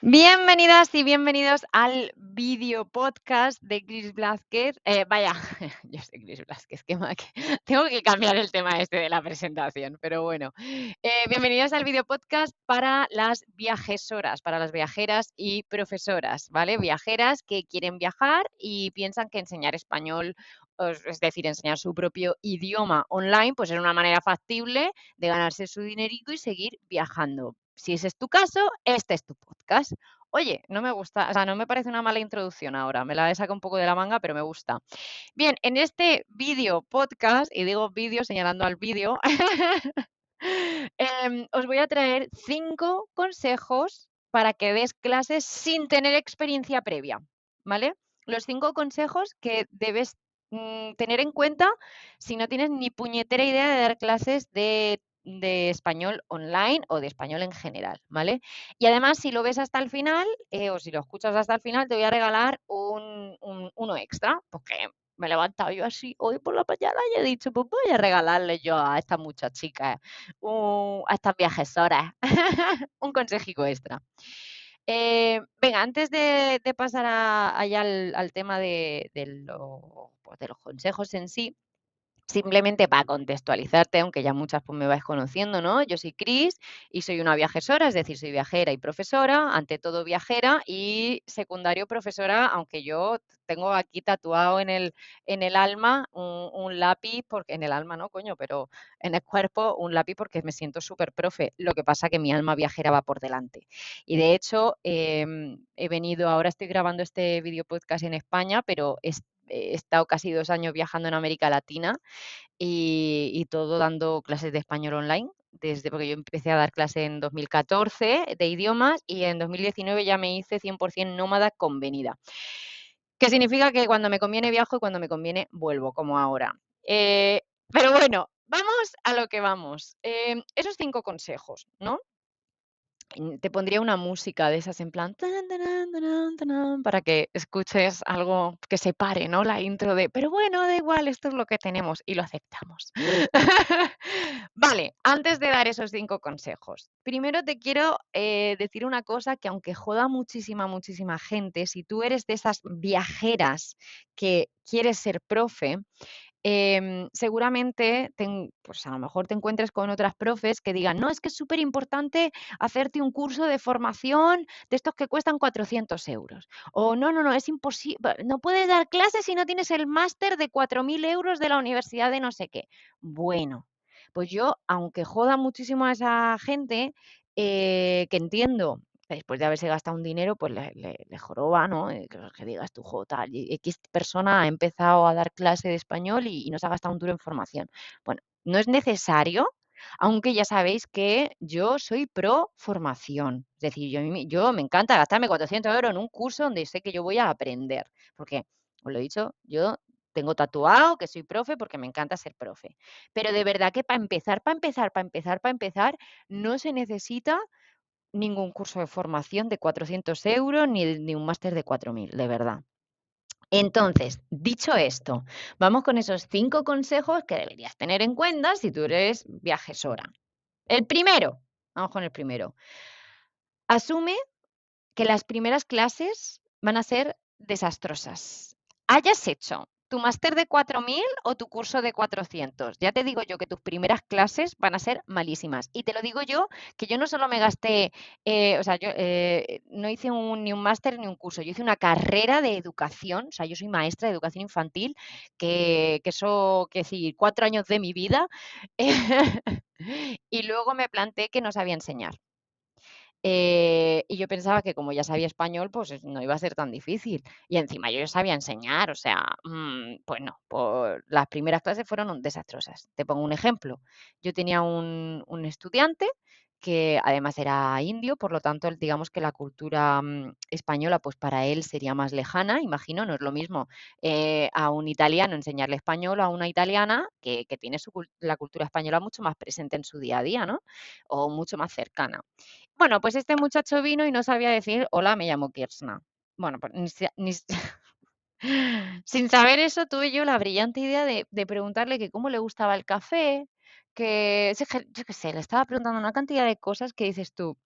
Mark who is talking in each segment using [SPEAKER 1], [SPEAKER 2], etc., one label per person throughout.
[SPEAKER 1] Bienvenidas y bienvenidos al video podcast de Chris Blázquez. Eh, vaya, yo soy Chris Blázquez, que tengo que cambiar el tema este de la presentación, pero bueno. Eh, bienvenidos al video podcast para las viajesoras, para las viajeras y profesoras, ¿vale? Viajeras que quieren viajar y piensan que enseñar español es decir, enseñar su propio idioma online, pues es una manera factible de ganarse su dinerito y seguir viajando. Si ese es tu caso, este es tu podcast. Oye, no me gusta, o sea, no me parece una mala introducción ahora, me la he sacado un poco de la manga, pero me gusta. Bien, en este vídeo podcast, y digo vídeo señalando al vídeo, em, os voy a traer cinco consejos para que des clases sin tener experiencia previa, ¿vale? Los cinco consejos que debes mm, tener en cuenta si no tienes ni puñetera idea de dar clases de de español online o de español en general, ¿vale? Y además, si lo ves hasta el final eh, o si lo escuchas hasta el final, te voy a regalar un, uno extra, porque me he levantado yo así hoy por la mañana y he dicho, pues voy a regalarle yo a esta muchachica, a estas viajesoras, un consejico extra. Eh, venga, antes de, pasar allá al, tema pues, de los consejos en sí, Simplemente para contextualizarte, aunque ya muchas pues, me vais conociendo, ¿no? Yo soy Cris y soy una viajesora, es decir, soy viajera y profesora, ante todo viajera y secundario profesora, aunque yo tengo aquí tatuado en el, en el alma un, lápiz, porque en el alma no, coño, pero en el cuerpo un lápiz porque me siento súper profe. Lo que pasa que mi alma viajera va por delante. Y de hecho, em, he venido, ahora estoy grabando este video podcast en España, pero es he estado casi dos años viajando en América Latina y, todo dando clases de español online, desde porque yo empecé a dar clase en 2014 de idiomas y en 2019 ya me hice 100% nómada convenida. ¿Qué significa que cuando me conviene viajo y cuando me conviene vuelvo, como ahora. Eh, pero bueno, vamos a lo que vamos. Em, esos cinco consejos, ¿no? Te pondría una música de esas en plan para que escuches algo que se pare, ¿no? La intro de, pero bueno, da igual, esto es lo que tenemos y lo aceptamos. vale, antes de dar esos cinco consejos, primero te quiero eh, decir una cosa que aunque joda muchísima, muchísima gente, si tú eres de esas viajeras que quieres ser profe, Em, seguramente pues a lo mejor te encuentres con otras profes que digan, no, es que es súper importante hacerte un curso de formación de estos que cuestan 400 euros. O no, no, no, es imposible, no puedes dar clases si no tienes el máster de 4.000 euros de la universidad de no sé qué. Bueno, pues yo, aunque joda muchísimo a esa gente, eh, que entiendo después de haberse gastado un dinero, pues le, le, joroba, ¿no? Eh, que, digas tú, jota, X persona ha empezado a dar clase de español y, no se ha gastado un duro en formación. Bueno, no es necesario, aunque ya sabéis que yo soy pro formación. Es decir, yo, yo me encanta gastarme 400 euros en un curso donde sé que yo voy a aprender. Porque, os lo he dicho, yo tengo tatuado que soy profe porque me encanta ser profe. Pero de verdad que para empezar, para empezar, para empezar, para empezar, no se necesita ningún curso de formación de 400 euros ni, un máster de 4.000, de verdad. Entonces, dicho esto, vamos con esos cinco consejos que deberías tener en cuenta si tú eres viajesora. El primero, vamos con el primero. Asume que las primeras clases van a ser desastrosas. Hayas hecho tu máster de 4.000 o tu curso de 400. Ya te digo yo que tus primeras clases van a ser malísimas. Y te lo digo yo, que yo no solo me gasté, eh, o sea, yo eh, no hice ni un máster ni un curso, yo hice una carrera de educación, o sea, yo soy maestra de educación infantil, que, que eso, que decir, cuatro años de mi vida, y luego me planté que no sabía enseñar. Eh, y yo pensaba que como ya sabía español, pues no iba a ser tan difícil. Y encima yo ya sabía enseñar, o sea, mm, pues no, las primeras clases fueron desastrosas. Te pongo un ejemplo. Yo tenía un, estudiante que además era indio, por lo tanto, digamos que la cultura mm, española, pues para él sería más lejana, imagino, no es lo mismo eh, a un italiano enseñarle español a una italiana que, tiene la cultura española mucho más presente en su día a día, ¿no? O mucho más cercana. Bueno, pues este muchacho vino y no sabía decir, hola, me llamo Kirsna. Bueno, pues sin saber eso, tuve yo la brillante idea de, de preguntarle que cómo le gustaba el café, que, yo qué sé, le estaba preguntando una cantidad de cosas que dices tú,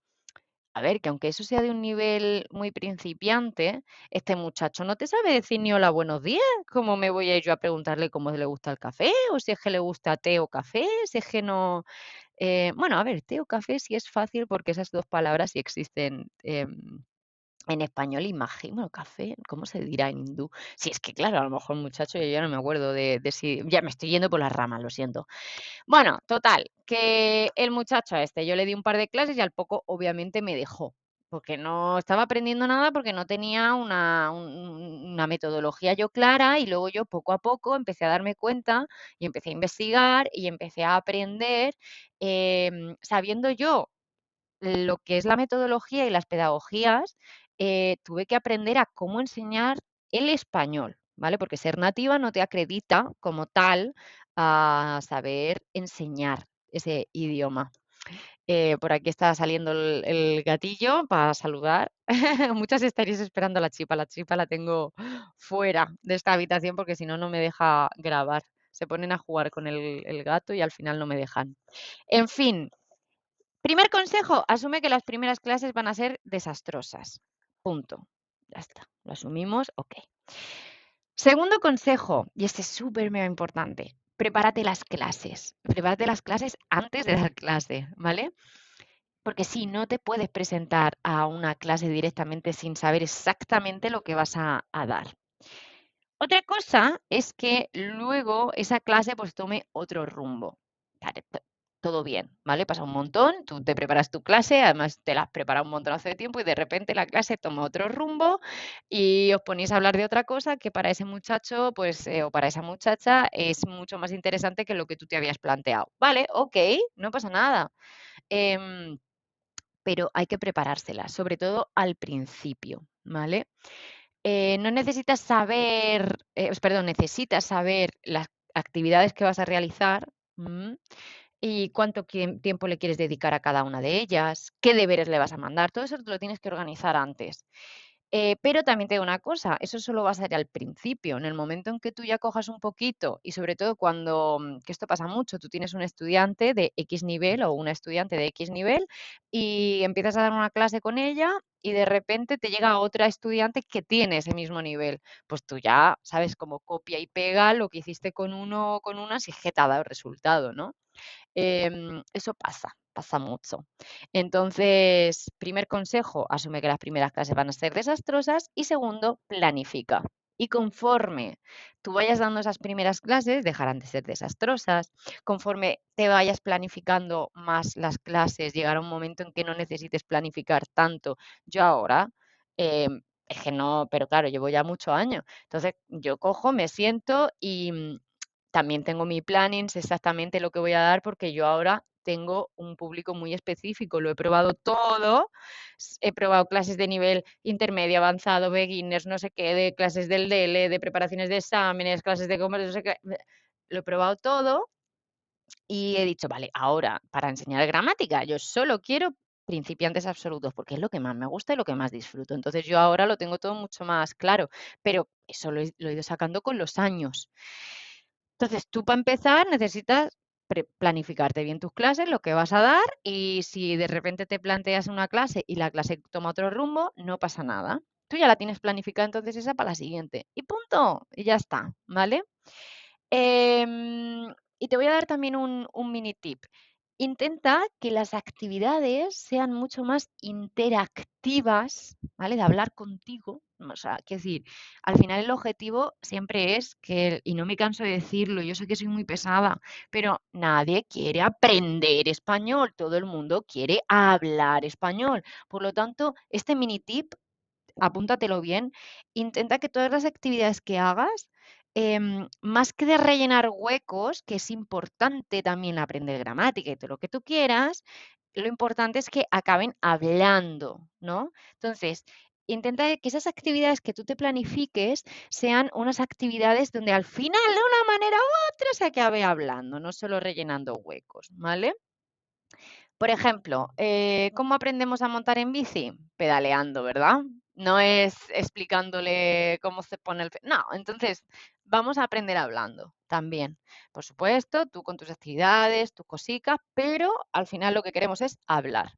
[SPEAKER 1] a ver, que aunque eso sea de un nivel muy principiante, este muchacho no te sabe decir ni hola, buenos días. ¿Cómo me voy a ir yo a preguntarle cómo le gusta el café? O si es que le gusta té o café, si es que no... eh, bueno, a ver, té o café sí es fácil porque esas dos palabras sí existen em, en español, imagino, café, ¿cómo se dirá en hindú? Si es que, claro, a lo mejor muchacho, yo ya no me acuerdo de, de si... Ya me estoy yendo por las ramas, lo siento. Bueno, total, que el muchacho este, yo le di un par de clases y al poco obviamente me dejó, porque no estaba aprendiendo nada, porque no tenía una, un- una metodología yo clara y luego yo poco a poco empecé a darme cuenta y empecé a investigar y empecé a aprender, em, sabiendo yo lo que es la metodología y las pedagogías, eh, tuve que aprender a cómo enseñar el español, ¿vale? Porque ser nativa no te acredita como tal a saber enseñar ese idioma. Eh, por aquí está saliendo el, gatillo para saludar. Muchas estaréis esperando la chipa. La chipa la tengo fuera de esta habitación porque si no, no me deja grabar. Se ponen a jugar con el, el gato y al final no me dejan. En fin, Primer consejo, asume que las primeras clases van a ser desastrosas. Punto. Ya está, lo asumimos, ok. Segundo consejo, y este es súper importante, prepárate las clases. Prepárate las clases antes de dar clase, ¿vale? Porque si no te puedes presentar a una clase directamente sin saber exactamente lo que vas a, a dar. Otra cosa es que luego esa clase pues tome otro rumbo. Todo bien, ¿vale? Pasa un montón, tú te preparas tu clase, además te la has preparado un montón hace tiempo y de repente la clase toma otro rumbo y os ponéis a hablar de otra cosa que para ese muchacho pues eh, o para esa muchacha es mucho más interesante que lo que tú te habías planteado. Vale, ok, no pasa nada. Em, pero hay que preparársela, sobre todo al principio, ¿vale? Eh, no necesitas saber, eh, perdón, necesitas saber las actividades que vas a realizar, y cuánto tiempo le quieres dedicar a cada una de ellas, qué deberes le vas a mandar, todo eso te lo tienes que organizar antes. Eh, pero también te digo una cosa, eso solo va a ser al principio. En el momento en que tú ya cojas un poquito y sobre todo cuando, mm, que esto pasa mucho, tú tienes un estudiante de X nivel o una estudiante de X nivel y empiezas a dar una clase con ella y de repente te llega otra estudiante que tiene ese mismo nivel. Pues tú ya sabes cómo copia y pega lo que hiciste con uno o con una si te ha dado resultado, ¿no? Em, eso pasa, pasa mucho. Entonces, primer consejo, asume que las primeras clases van a ser desastrosas y segundo, planifica. Y conforme tú vayas dando esas primeras clases, dejarán de ser desastrosas. Conforme te vayas planificando más las clases, llegará un momento en que no necesites planificar tanto. Yo ahora, em, es que no, pero claro, llevo ya muchos años. Entonces, yo cojo, me siento y, mm, también tengo mi planning, sé exactamente lo que voy a dar porque yo ahora tengo un público muy específico, lo he probado todo, he probado clases de nivel intermedio, avanzado, beginners, no sé qué, de clases del DL, de preparaciones de exámenes, clases de comercio, no sé qué, lo he probado todo y he dicho, vale, ahora para enseñar gramática, yo solo quiero principiantes absolutos porque es lo que más me gusta y lo que más disfruto. Entonces yo ahora lo tengo todo mucho más claro, pero eso lo he, lo he ido sacando con los años. Entonces, tú para empezar necesitas planificarte bien tus clases, lo que vas a dar y si de repente te planteas una clase y la clase toma otro rumbo, no pasa nada. Tú ya la tienes planificada, entonces esa para la siguiente. Y punto, y ya está, ¿vale? Em, y te voy a dar también un, un mini tip. Intenta que las actividades sean mucho más interactivas, ¿vale? De hablar contigo. O sea, quiero decir, al final el objetivo siempre es que, y no me canso de decirlo, yo sé que soy muy pesada, pero nadie quiere aprender español, todo el mundo quiere hablar español. Por lo tanto, este mini tip apúntatelo bien, intenta que todas las actividades que hagas, em, más que de rellenar huecos, que es importante también aprender gramática y todo lo que tú quieras, lo importante es que acaben hablando, ¿no? Entonces, intenta que esas actividades que tú te planifiques sean unas actividades donde al final, de una manera u otra, se acabe hablando, no solo rellenando huecos, ¿vale? Por ejemplo, eh, ¿cómo aprendemos a montar en bici? Pedaleando, ¿verdad? No es explicándole cómo se pone el... No, entonces vamos a aprender hablando también. Por supuesto, tú con tus actividades, tus cositas, pero al final lo que queremos es hablar.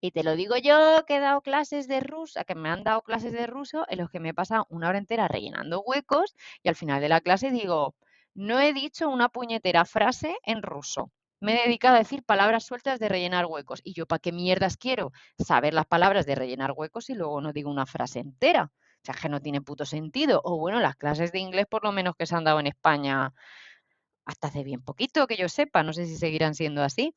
[SPEAKER 1] Y te lo digo yo, que he dado clases de ruso, que me han dado clases de ruso en los que me he pasado una hora entera rellenando huecos y al final de la clase digo, no he dicho una puñetera frase en ruso. Me he dedicado a decir palabras sueltas de rellenar huecos. ¿Y yo para qué mierdas quiero saber las palabras de rellenar huecos y luego no digo una frase entera? O sea, que no tiene puto sentido. O bueno, las clases de inglés por lo menos que se han dado en España hasta hace bien poquito, que yo sepa, no sé si seguirán siendo así,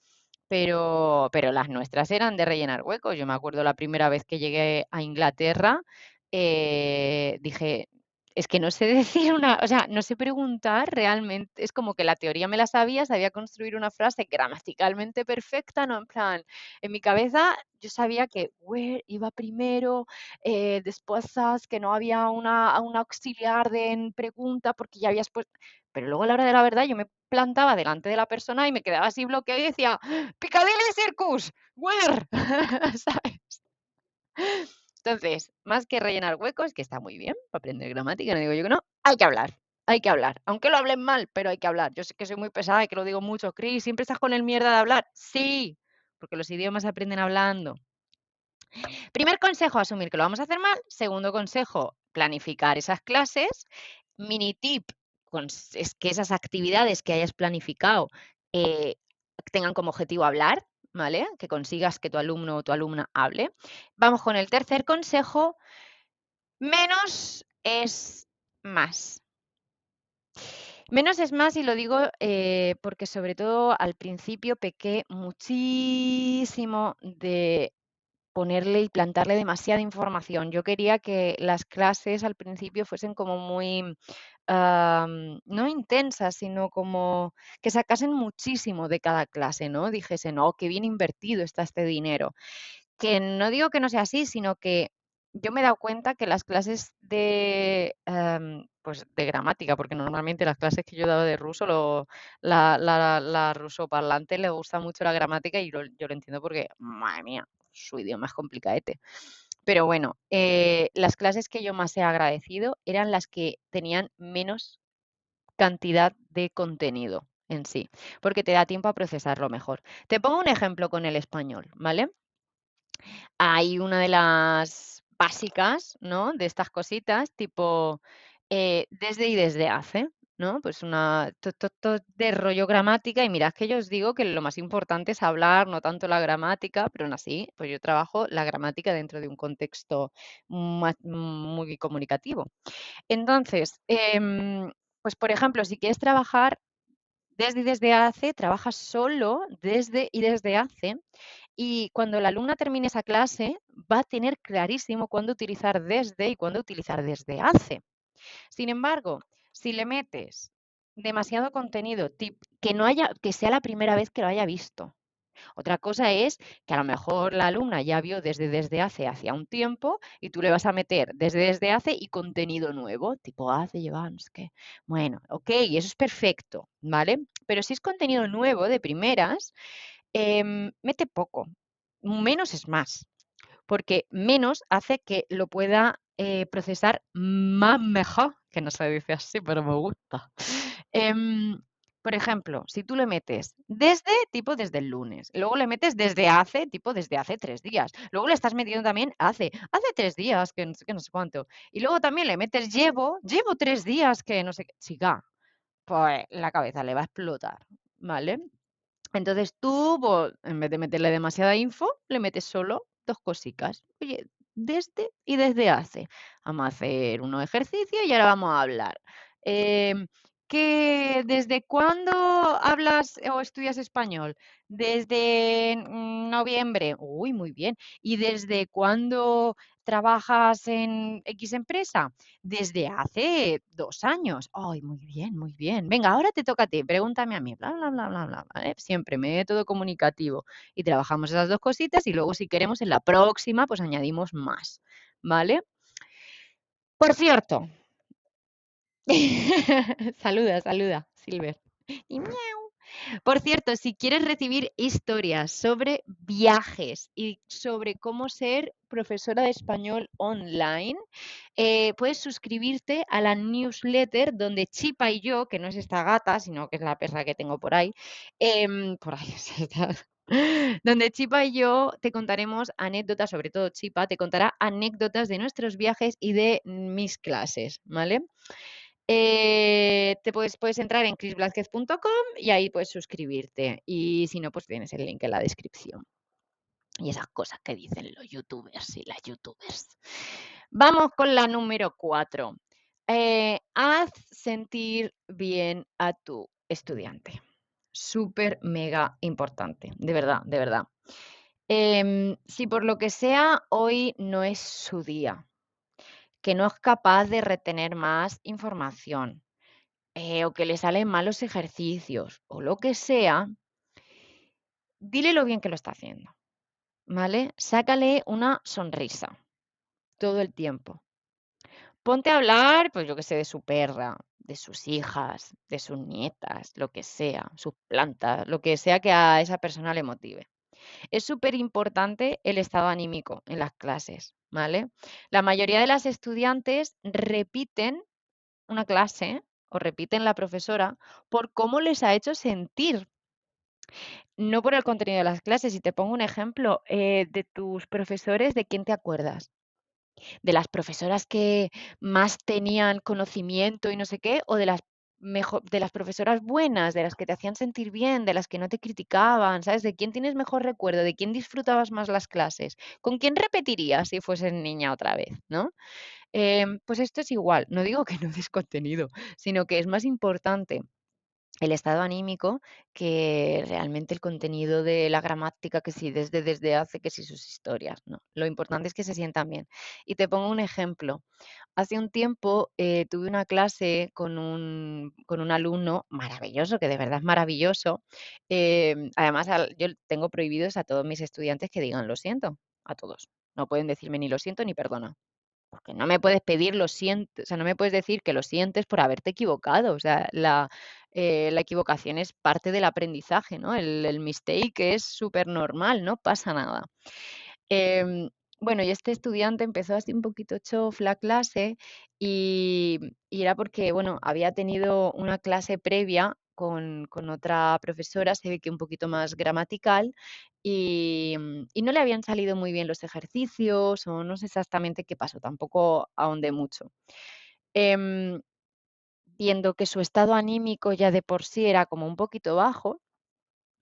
[SPEAKER 1] pero, pero las nuestras eran de rellenar huecos. Yo me acuerdo la primera vez que llegué a Inglaterra, eh, dije, es que no sé decir una, o sea, no sé preguntar realmente, es como que la teoría me la sabía, sabía construir una frase gramaticalmente perfecta, ¿no? En plan, en mi cabeza yo sabía que where iba primero, eh, después que no había una, un auxiliar de en pregunta porque ya habías puesto, pero luego a la hora de la verdad yo me plantaba delante de la persona y me quedaba así bloqueado y decía, Piccadilly Circus, where, ¿sabes? Entonces, más que rellenar huecos, que está muy bien para aprender gramática, no digo yo que no, hay que hablar, hay que hablar. Aunque lo hablen mal, pero hay que hablar. Yo sé que soy muy pesada y que lo digo mucho. Cris, ¿siempre estás con el mierda de hablar? Sí, porque los idiomas se aprenden hablando. Primer consejo, asumir que lo vamos a hacer mal. Segundo consejo, planificar esas clases. Mini tip, es que esas actividades que hayas planificado eh, tengan como objetivo hablar, ¿vale? Que consigas que tu alumno o tu alumna hable. Vamos con el tercer consejo. Menos es más. Menos es más y lo digo eh, porque sobre todo al principio pequé muchísimo de ponerle y plantarle demasiada información. Yo quería que las clases al principio fuesen como muy no intensas, sino como que sacasen muchísimo de cada clase, ¿no? Dijesen, oh, qué bien invertido está este dinero. Que no digo que no sea así, sino que yo me he dado cuenta que las clases de, pues de gramática, porque normalmente las clases que yo dado de ruso, lo, la, la, la, ruso parlante le gusta mucho la gramática y yo lo entiendo porque, madre mía, su idioma es complicadete. Pero bueno, eh, las clases que yo más he agradecido eran las que tenían menos cantidad de contenido en sí, porque te da tiempo a procesarlo mejor. Te pongo un ejemplo con el español, ¿vale? Hay una de las básicas, ¿no? De estas cositas, tipo eh, desde y desde hace, ¿no? Pues una de rollo gramática y mirad que yo os digo que lo más importante es hablar, no tanto la gramática, pero aún así, pues yo trabajo la gramática dentro de un contexto muy comunicativo. Entonces, em, pues por ejemplo, si quieres trabajar desde y desde hace, trabajas solo desde y desde hace y cuando la alumna termine esa clase va a tener clarísimo cuándo utilizar desde y cuándo utilizar desde hace. Sin embargo, si le metes demasiado contenido que no haya, que sea la primera vez que lo haya visto. Otra cosa es que a lo mejor la alumna ya vio desde desde hace hacia un tiempo y tú le vas a meter desde desde hace y contenido nuevo, tipo hace llevamos que bueno, ok, eso es perfecto, ¿vale? Pero si es contenido nuevo de primeras, em, mete poco, menos es más, porque menos hace que lo pueda eh, procesar más mejor, que no se dice así, pero me gusta. Em, por ejemplo, si tú le metes desde, tipo desde el lunes, luego le metes desde hace, tipo desde hace tres días, luego le estás metiendo también hace, hace tres días, que no sé, que no sé cuánto, y luego también le metes llevo, llevo tres días, que no sé qué, chica, pues la cabeza le va a explotar, ¿vale? Entonces tú, pues, en vez de meterle demasiada info, le metes solo dos cositas. Oye, desde y desde hace. Vamos a hacer unos ejercicios y ahora vamos a hablar. Em, ¿qué, ¿Desde cuándo hablas o estudias español? Desde noviembre. Uy, muy bien. ¿Y desde cuándo trabajas en X empresa? Desde hace dos años. Ay, muy bien, muy bien. Venga, ahora te toca a ti. Pregúntame a mí. Bla, bla, bla, bla, bla. ¿vale? Siempre método comunicativo. Y trabajamos esas dos cositas y luego si queremos en la próxima pues añadimos más. ¿Vale? Por cierto. saluda, saluda, Silver. Por cierto, si quieres recibir historias sobre viajes y sobre cómo ser profesora de español online, eh, puedes suscribirte a la newsletter donde Chipa y yo, que no es esta gata, sino que es la perra que tengo por ahí, em, por ahí, donde Chipa y yo te contaremos anécdotas, sobre todo Chipa, te contará anécdotas de nuestros viajes y de mis clases, ¿vale? Eh, te puedes, entrar en chrisblázquez.com y ahí puedes suscribirte. Y si no, pues tienes el link en la descripción. Y esas cosas que dicen los youtubers y las youtubers. Vamos con la número cuatro. Eh, haz sentir bien a tu estudiante. Súper, mega importante. De verdad, de verdad. Em, si por lo que sea hoy no es su día, que no es capaz de retener más información, eh, o que le salen malos ejercicios, o lo que sea, dile lo bien que lo está haciendo. ¿Vale? Sácale una sonrisa todo el tiempo. Ponte a hablar, pues yo que sé, de su perra, de sus hijas, de sus nietas, lo que sea, sus plantas, lo que sea que a esa persona le motive. Es súper importante el estado anímico en las clases, ¿vale? La mayoría de las estudiantes repiten una clase o repiten la profesora por cómo les ha hecho sentir. No por el contenido de las clases. Si te pongo un ejemplo, eh, de tus profesores, ¿de quién te acuerdas? ¿De las profesoras que más tenían conocimiento y no sé qué? ¿O de las de las profesoras buenas, de las que te hacían sentir bien, de las que no te criticaban, ¿sabes? ¿De quién tienes mejor recuerdo? ¿De quién disfrutabas más las clases? ¿Con quién repetirías si fueses niña otra vez? ¿No? Em, pues esto es igual. No digo que no des contenido, sino que es más importante el estado anímico que realmente el contenido de la gramática que sí desde desde hace que sí sus historias, ¿no? Lo importante es que se sientan bien. Y te pongo un ejemplo. Hace un tiempo eh, tuve una clase con un, con un alumno maravilloso, que de verdad es maravilloso. Em, además, yo tengo prohibidos a todos mis estudiantes que digan lo siento, a todos. No pueden decirme ni lo siento ni perdona porque no me puedes pedir lo siento, o sea, no me puedes decir que lo sientes por haberte equivocado. O sea, la, eh, la equivocación es parte del aprendizaje, ¿no? El, el mistake es súper normal, no pasa nada. Em, bueno, y este estudiante empezó así un poquito chof la clase y, era porque, bueno, había tenido una clase previa con, con otra profesora, se ve que un poquito más gramatical, y, no le habían salido muy bien los ejercicios o no sé exactamente qué pasó, tampoco ahondé mucho. Em, viendo que su estado anímico ya de por sí era como un poquito bajo,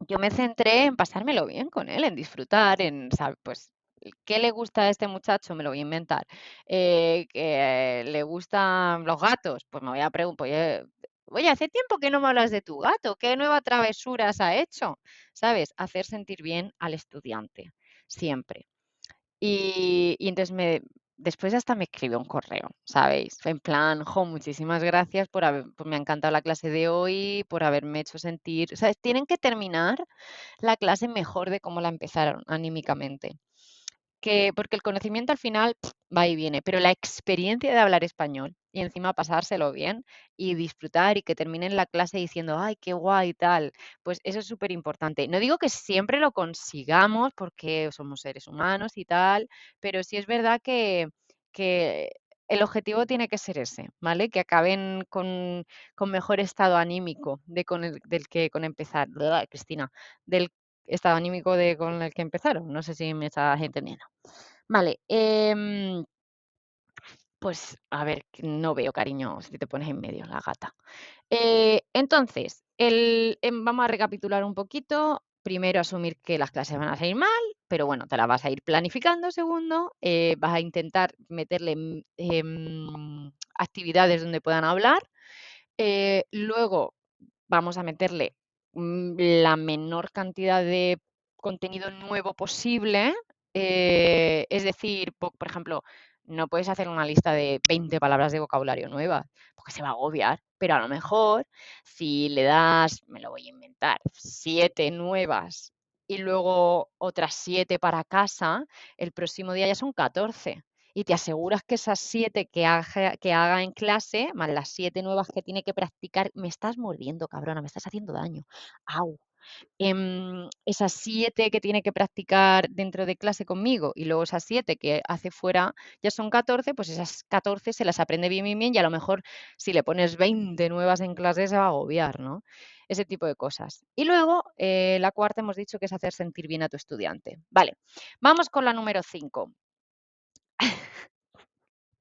[SPEAKER 1] yo me centré en pasármelo bien con él, en disfrutar, en, pues, ¿qué le gusta a este muchacho? Me lo voy a inventar. Eh, le gustan los gatos, pues me voy a preguntar, oye, oye, hace tiempo que no me hablas de tu gato, ¿qué nueva travesuras ha hecho? ¿Sabes? Hacer sentir bien al estudiante, siempre. Y, entonces me, después hasta me escribió un correo, ¿sabéis? En plan, jo, muchísimas gracias por haber, por me ha encantado la clase de hoy, por haberme hecho sentir, ¿sabes? Tienen que terminar la clase mejor de cómo la empezaron anímicamente. Que, porque el conocimiento al final va y viene, pero la experiencia de hablar español y encima pasárselo bien y disfrutar y que terminen la clase diciendo, ay, qué guay y tal, pues eso es súper importante. No digo que siempre lo consigamos porque somos seres humanos y tal, pero sí es verdad que, que el objetivo tiene que ser ese, ¿vale? Que acaben con, con mejor estado anímico de con el, del que con empezar, ¿verdad, Cristina? Del estado anímico de con el que empezaron. No sé si me estás entendiendo. Vale, em, pues a ver, no veo cariño si te pones en medio, la gata. Eh, entonces, el, em, vamos a recapitular un poquito. Primero, asumir que las clases van a salir mal, pero bueno, te las vas a ir planificando. Segundo, eh, vas a intentar meterle em, actividades donde puedan hablar. Eh, luego, vamos a meterle la menor cantidad de contenido nuevo posible. eh, es decir, po- por ejemplo, no puedes hacer una lista de 20 palabras de vocabulario nuevas, porque se va a agobiar. Pero a lo mejor, si le das, me lo voy a inventar, siete nuevas y luego otras siete para casa, el próximo día ya son 14. Y te aseguras que esas siete que haga, que haga en clase, más las siete nuevas que tiene que practicar, me estás mordiendo, cabrona, me estás haciendo daño. Au. Em, esas siete que tiene que practicar dentro de clase conmigo y luego esas siete que hace fuera ya son 14, pues esas 14 se las aprende bien, bien, bien y a lo mejor si le pones 20 nuevas en clase se va a agobiar, ¿no? ese tipo de cosas. Y luego, eh, la cuarta hemos dicho que es hacer sentir bien a tu estudiante. Vale, vamos con la número 5.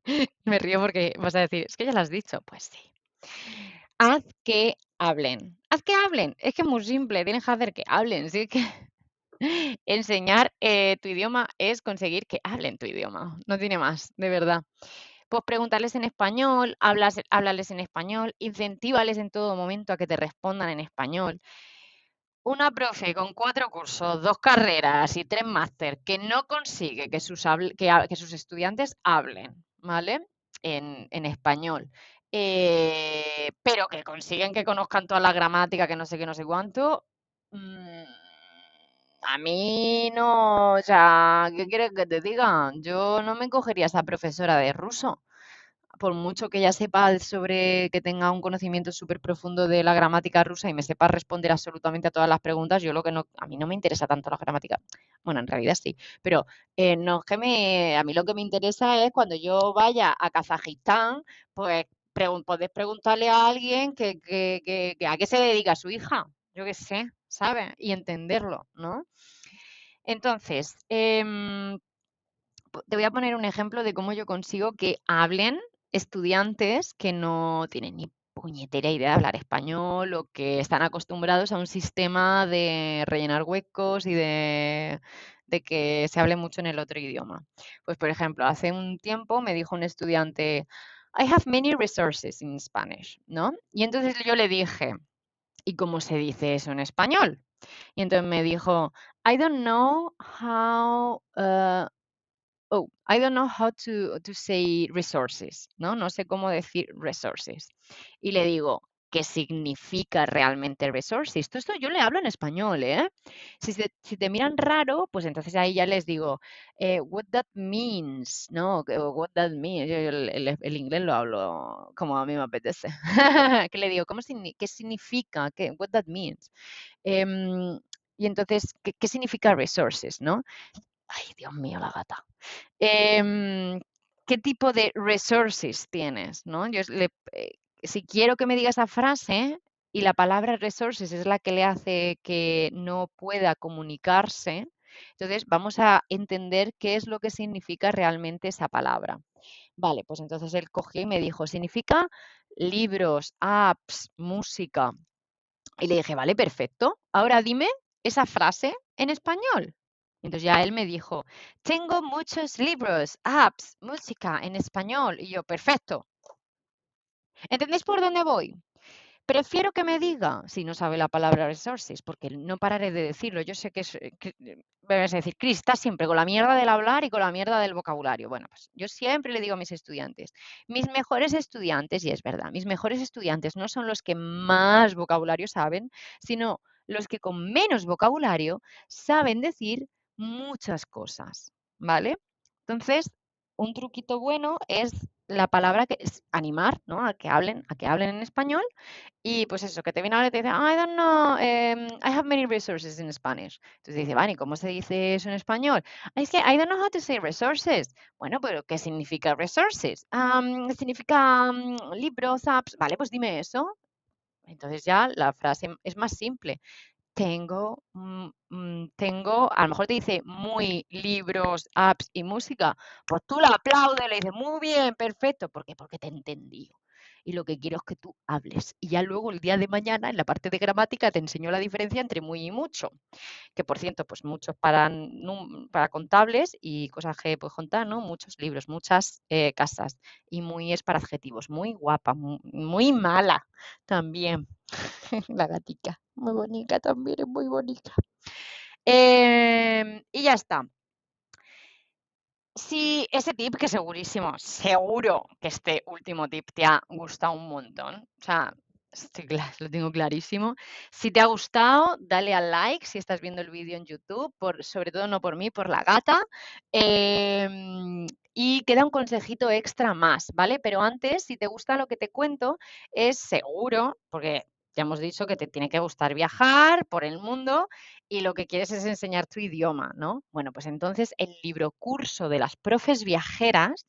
[SPEAKER 1] Me río porque vas a decir, es que ya lo has dicho. Pues sí. Haz que hablen. Haz que hablen. Es que es muy simple, tienes que hacer que hablen. ¿sí? que enseñar eh, tu idioma es conseguir que hablen tu idioma. No tiene más, de verdad. Pues preguntarles en español, hablas, háblales en español, incentívales en todo momento a que te respondan en español. Una profe con cuatro cursos, dos carreras y tres máster que no consigue que sus, que, sus estudiantes hablen, ¿vale? En, español. Eh, pero que consiguen que conozcan toda la gramática, que no sé qué, no sé cuánto. Mm, a mí no, o sea, ¿qué quieres que te diga? Yo no me cogería a esa profesora de ruso. Por mucho que ella sepa sobre que tenga un conocimiento súper profundo de la gramática rusa y me sepa responder absolutamente a todas las preguntas, yo lo que no, a mí no me interesa tanto la gramática. Bueno, en realidad sí, pero eh, no es que me, a mí lo que me interesa es cuando yo vaya a Kazajistán, pues podés preguntarle a alguien que, que, que, a qué se dedica su hija, yo qué sé, ¿sabes? Y entenderlo, ¿no? Entonces, em, te voy a poner un ejemplo de cómo yo consigo que hablen estudiantes que no tienen ni puñetera idea de hablar español o que están acostumbrados a un sistema de rellenar huecos y de, que se hable mucho en el otro idioma. Pues, por ejemplo, hace un tiempo me dijo un estudiante, I have many resources in Spanish, ¿no? Y entonces yo le dije, ¿y cómo se dice eso en español? Y entonces me dijo, I don't know how, uh, oh, I don't know how to, to say resources, ¿no? No sé cómo decir resources. Y le digo, qué significa realmente resources. Todo esto yo le hablo en español, ¿eh? Si, si te miran raro, pues entonces ahí ya les digo, eh, what that means, ¿no? What that means. Yo el, inglés lo hablo como a mí me apetece. ¿Qué le digo? ¿Cómo, ¿Qué significa? ¿Qué, what that means? Em, y entonces, ¿qué, ¿qué, significa resources, no? Ay, Dios mío, la gata. Em, ¿Qué tipo de resources tienes? ¿no? Yo le, eh, si quiero que me diga esa frase y la palabra resources es la que le hace que no pueda comunicarse, entonces vamos a entender qué es lo que significa realmente esa palabra. Vale, pues entonces él cogió y me dijo, significa libros, apps, música. Y le dije, vale, perfecto. Ahora dime esa frase en español. Entonces ya él me dijo, tengo muchos libros, apps, música en español. Y yo, perfecto. ¿Entendéis por dónde voy? Prefiero que me diga, si no sabe la palabra resources, porque no pararé de decirlo. Yo sé que es, eh, a decir, Cris, está siempre con la mierda del hablar y con la mierda del vocabulario. Bueno, pues yo siempre le digo a mis estudiantes, mis mejores estudiantes, y es verdad, mis mejores estudiantes no son los que más vocabulario saben, sino los que con menos vocabulario saben decir muchas cosas, ¿vale? Entonces, un truquito bueno es la palabra que es animar, ¿no? A que hablen, a que hablen en español. Y pues eso, que te viene ahora y te dice, I don't know, em, I have many resources in Spanish. Entonces dice, vale, ¿cómo se dice eso en español? Es que I don't know how to say resources. Bueno, pero ¿qué significa resources? significa mm, libros, apps. Vale, pues dime eso. Entonces ya la frase es más simple tengo, mm, mm, tengo, a lo mejor te dice muy libros, apps y música, pues tú la aplaudes, le dices, muy bien, perfecto, ¿por qué? Porque te he entendido y lo que quiero es que tú hables. Y ya luego el día de mañana, en la parte de gramática, te enseño la diferencia entre muy y mucho, que por cierto, pues muchos para, para contables y cosas que puedes contar, ¿no? Muchos libros, muchas eh, casas. Y muy es para adjetivos, muy guapa, muy, mala también. la gatica, muy bonita también, es muy bonita. Em, y ya está. Sí, ese tip que segurísimo, seguro que este último tip te ha gustado un montón. O sea, lo tengo clarísimo. Si te ha gustado, dale al like si estás viendo el vídeo en YouTube, por, sobre todo no por mí, por la gata. Em, y queda un consejito extra más, ¿vale? Pero antes, si te gusta lo que te cuento, es seguro, porque ya hemos dicho que te tiene que gustar viajar por el mundo y lo que quieres es enseñar tu idioma, ¿no? Bueno, pues entonces el libro curso de las profes viajeras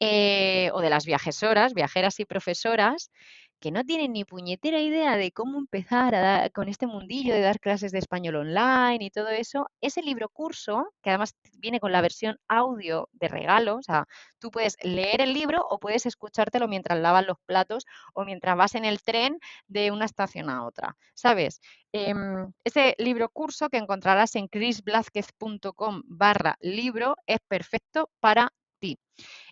[SPEAKER 1] eh, o de las viajesoras, viajeras y profesoras, que no tienen ni puñetera idea de cómo empezar a dar- con este mundillo de dar clases de español online y todo eso, ese libro curso, que además viene con la versión audio de regalo, o sea, tú puedes leer el libro o puedes escuchártelo mientras lavas los platos o mientras vas en el tren de una estación a otra, ¿sabes? Em, ese libro curso que encontrarás en chrisblázquez.com barra libro es perfecto para ti.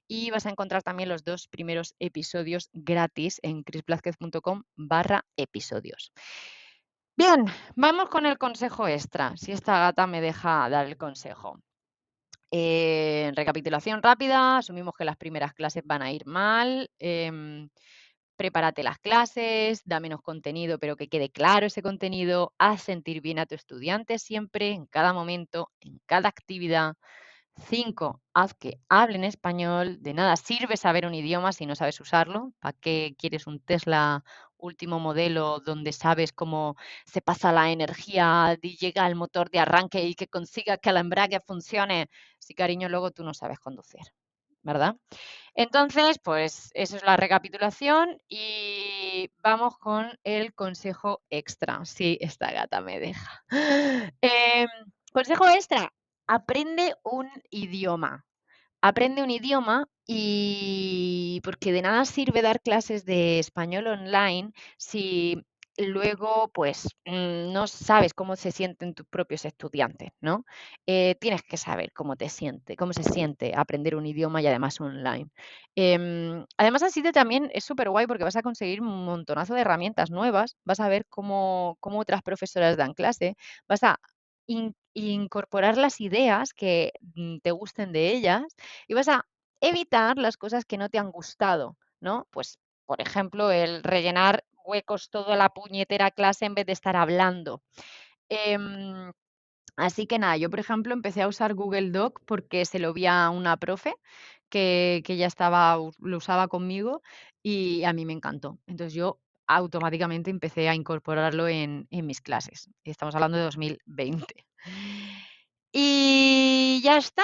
[SPEAKER 1] Y vas a encontrar también los dos primeros episodios gratis en chrisblázquez.com barra episodios. Bien, vamos con el consejo extra, si esta gata me deja dar el consejo. Eh, recapitulación rápida, asumimos que las primeras clases van a ir mal. em, prepárate las clases, da menos contenido, pero que quede claro ese contenido, haz sentir bien a tu estudiante siempre, en cada momento, en cada actividad. Cinco, haz que hablen español. De nada sirve saber un idioma si no sabes usarlo. ¿Para qué quieres un Tesla último modelo donde sabes cómo se pasa la energía y llega al motor de arranque y que consiga que el embrague funcione? Si cariño, luego tú no sabes conducir, ¿verdad? Entonces, pues eso es la recapitulación y vamos con el consejo extra. Si esta gata me deja. Em, consejo extra, aprende un idioma. Aprende un idioma y porque de nada sirve dar clases de español online si luego pues mm, no sabes cómo se sienten tus propios estudiantes, ¿no? Eh, tienes que saber cómo te siente, cómo se siente aprender un idioma y además online. Em, además así de también es súper guay porque vas a conseguir un montonazo de herramientas nuevas, vas a ver cómo, cómo otras profesoras dan clase, vas a incorporar las ideas que mm, te gusten de ellas y vas a evitar las cosas que no te han gustado, ¿no? Pues, por ejemplo, el rellenar huecos toda la puñetera clase en vez de estar hablando. Em, así que nada, yo, por ejemplo, empecé a usar Google Doc porque se lo vi a una profe que, que ya estaba, lo usaba conmigo y a mí me encantó. Entonces yo automáticamente empecé a incorporarlo en, mis clases. Estamos hablando de 2020. Y ya está.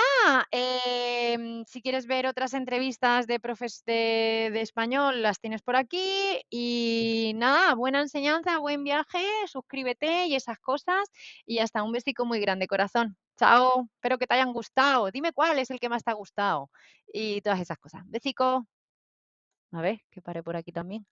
[SPEAKER 1] Em, si quieres ver otras entrevistas de profes de, español, las tienes por aquí. Y nada, buena enseñanza, buen viaje, suscríbete y esas cosas. Y hasta un besico muy grande, corazón. Chao, espero que te hayan gustado. Dime cuál es el que más te ha gustado. Y todas esas cosas. Besico. A ver, que pare por aquí también.